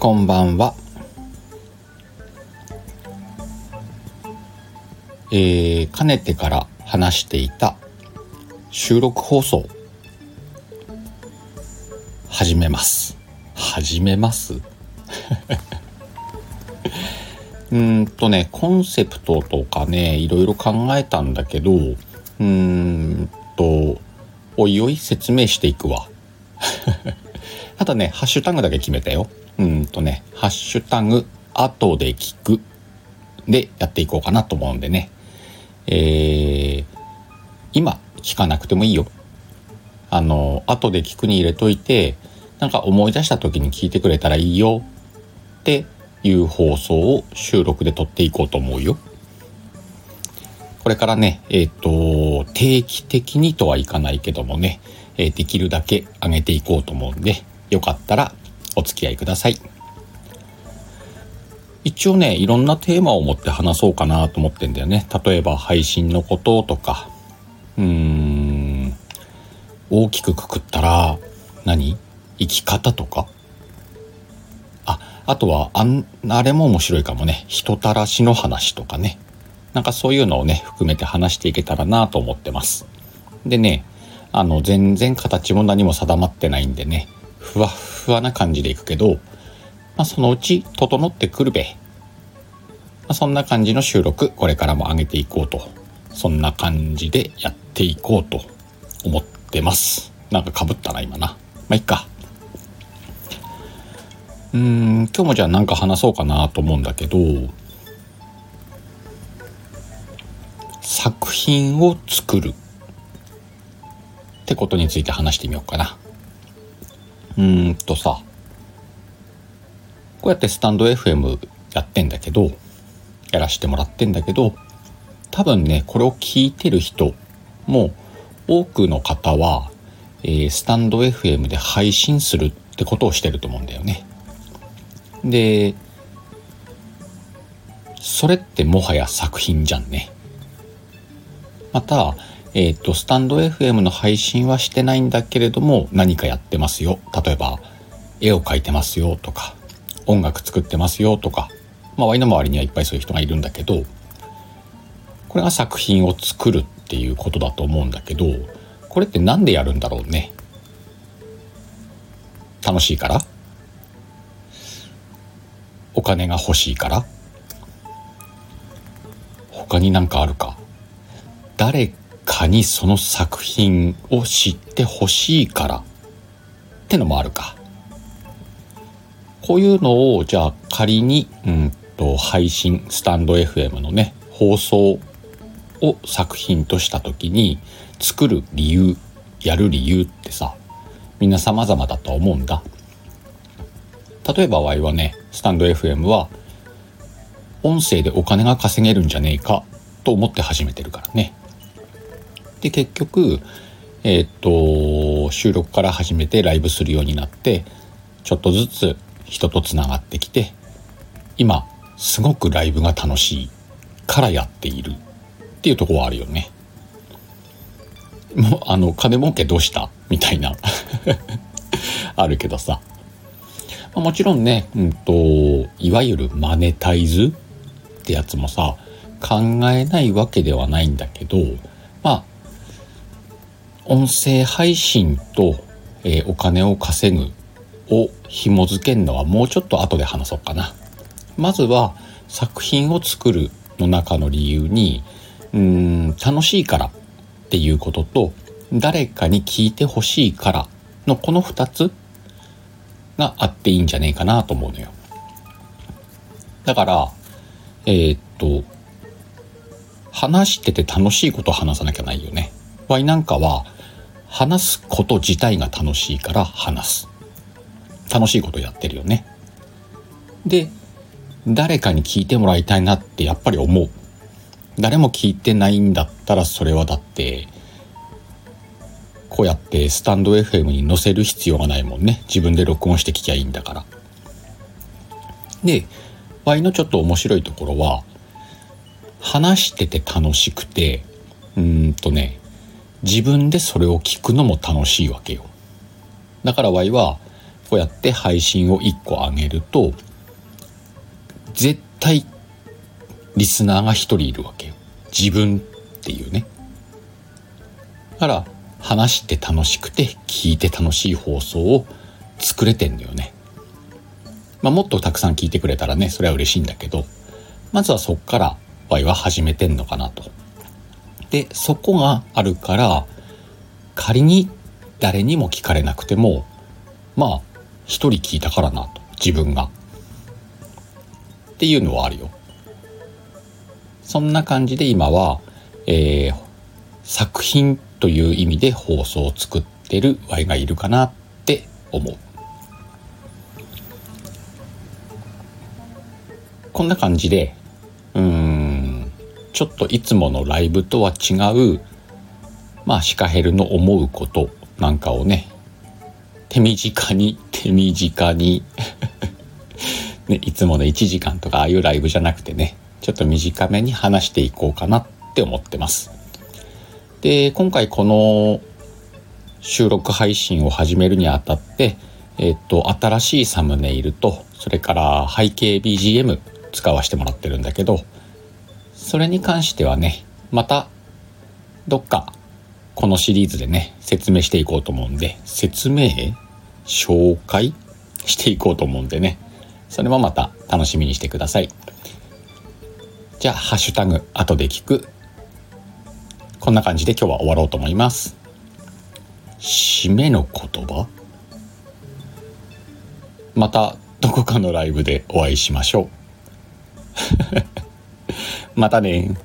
こんばんは。えー、かねてから話していた収録放送始めます。始めます。うんとねコンセプトとかねいろいろ考えたんだけどうーんとおいおい説明していくわ。ただねハッシュタグだけ決めたよ。うんとねハッシュタグ後で聞くでやっていこうかなと思うんでね。えー、今聞かなくてもいいよ。あの後で聞くに入れといてなんか思い出した時に聞いてくれたらいいよ。っていう放送を収録で撮っていこうと思うよ。これからね、えっ、ー、と、定期的にとはいかないけどもね、えー、できるだけ上げていこうと思うんで、よかったらお付き合いください。一応ね、いろんなテーマを持って話そうかなと思ってんだよね。例えば配信のこととか、うーん、大きくくくったら何、生き方とか？ああとはあんあれも面白いかもね。人たらしの話とかね。なんかそういうのをね含めて話していけたらなと思ってます。でねあの全然形も何も定まってないんでね。ふわふわな感じでいくけど、まあ、そのうち整ってくるべ、まあ、そんな感じの収録これからも上げていこうと。そんな感じでやっていこうと思ってます。なんかかぶったな今な。まあいっか。うん今日もじゃあ何か話そうかなと思うんだけど作品を作るってことについて話してみようかな。うーんとさこうやってスタンド FM やってんだけどやらしてもらってんだけど多分ねこれを聞いてる人も多くの方は、えー、スタンド FM で配信するってことをしてると思うんだよね。でそれってもはや作品じゃんねまたえっ、ー、とスタンド FM の配信はしてないんだけれども何かやってますよ。例えば絵を描いてますよとか音楽作ってますよとかまあワイの周りにはいっぱいそういう人がいるんだけどこれが作品を作るっていうことだと思うんだけどこれって何でやるんだろうね。楽しいから？お金が欲しいから？他になんかあるか？誰かにその作品を知ってほしいから。ってのもあるか。こういうのをじゃあ仮にうんと配信スタンド FM のね放送を作品とした時に作る理由やる理由ってさみんな様々だと思うんだ。例えばワイはねスタンド FM は音声でお金が稼げるんじゃねえかと思って始めてるからね。で結局えー、っと収録から始めてライブするようになってちょっとずつ人とつながってきて今すごくライブが楽しいからやっているっていうとこはあるよね。もうあの金儲けどうした？みたいな。あるけどさ、もちろんね、うんと、いわゆるマネタイズってやつもさ、考えないわけではないんだけど、まあ、音声配信と、えー、お金を稼ぐを紐付けるのはもうちょっと後で話そうかな。まずは作品を作るの中の理由に、うん、楽しいからっていうことと、誰かに聞いてほしいからのこの2つがあっていいんじゃねえかなと思うのよ。だから、えー、っと、話してて楽しいことを話さなきゃないよね。ワイなんかは、話すこと自体が楽しいから話す。楽しいことやってるよね。で、誰かに聞いてもらいたいなってやっぱり思う。誰も聞いてないんだったらそれはだってこうやってスタンド FM に載せる必要がないもんね自分で録音して聞きゃいいんだからで Y のちょっと面白いところは話してて楽しくてうんとね自分でそれを聞くのも楽しいわけよ。だから Y はこうやって配信を1個上げると絶対リスナーが1人いるわけよ。自分っていうね。だから話して楽しくて聞いて楽しい放送を作れてんのよね。まあもっとたくさん聞いてくれたらねそれは嬉しいんだけどまずはそっからワイは始めてんのかなと。でそこがあるから仮に誰にも聞かれなくてもまあ一人聞いたからなと自分が。っていうのはあるよ。そんな感じで今は、えー、作品という意味で放送を作ってるワイがいるかなって思う。こんな感じでちょっといつものライブとは違うまあシカヘルの思うことなんかをね手短に手短に ね、いつもの1時間とかああいうライブじゃなくてねちょっと短めに話していこうかなって思ってます。で今回この収録配信を始めるにあたって、えっと、新しいサムネイルとそれから背景 BGM 使わせてもらってるんだけどそれに関してはねまたどっかこのシリーズでね説明していこうと思うんで説明紹介していこうと思うんでねそれもまた楽しみにしてください。じゃあハッシュタグ後で聞く。こんな感じで今日は終わろうと思います。締めの言葉？またどこかのライブでお会いしましょう。またね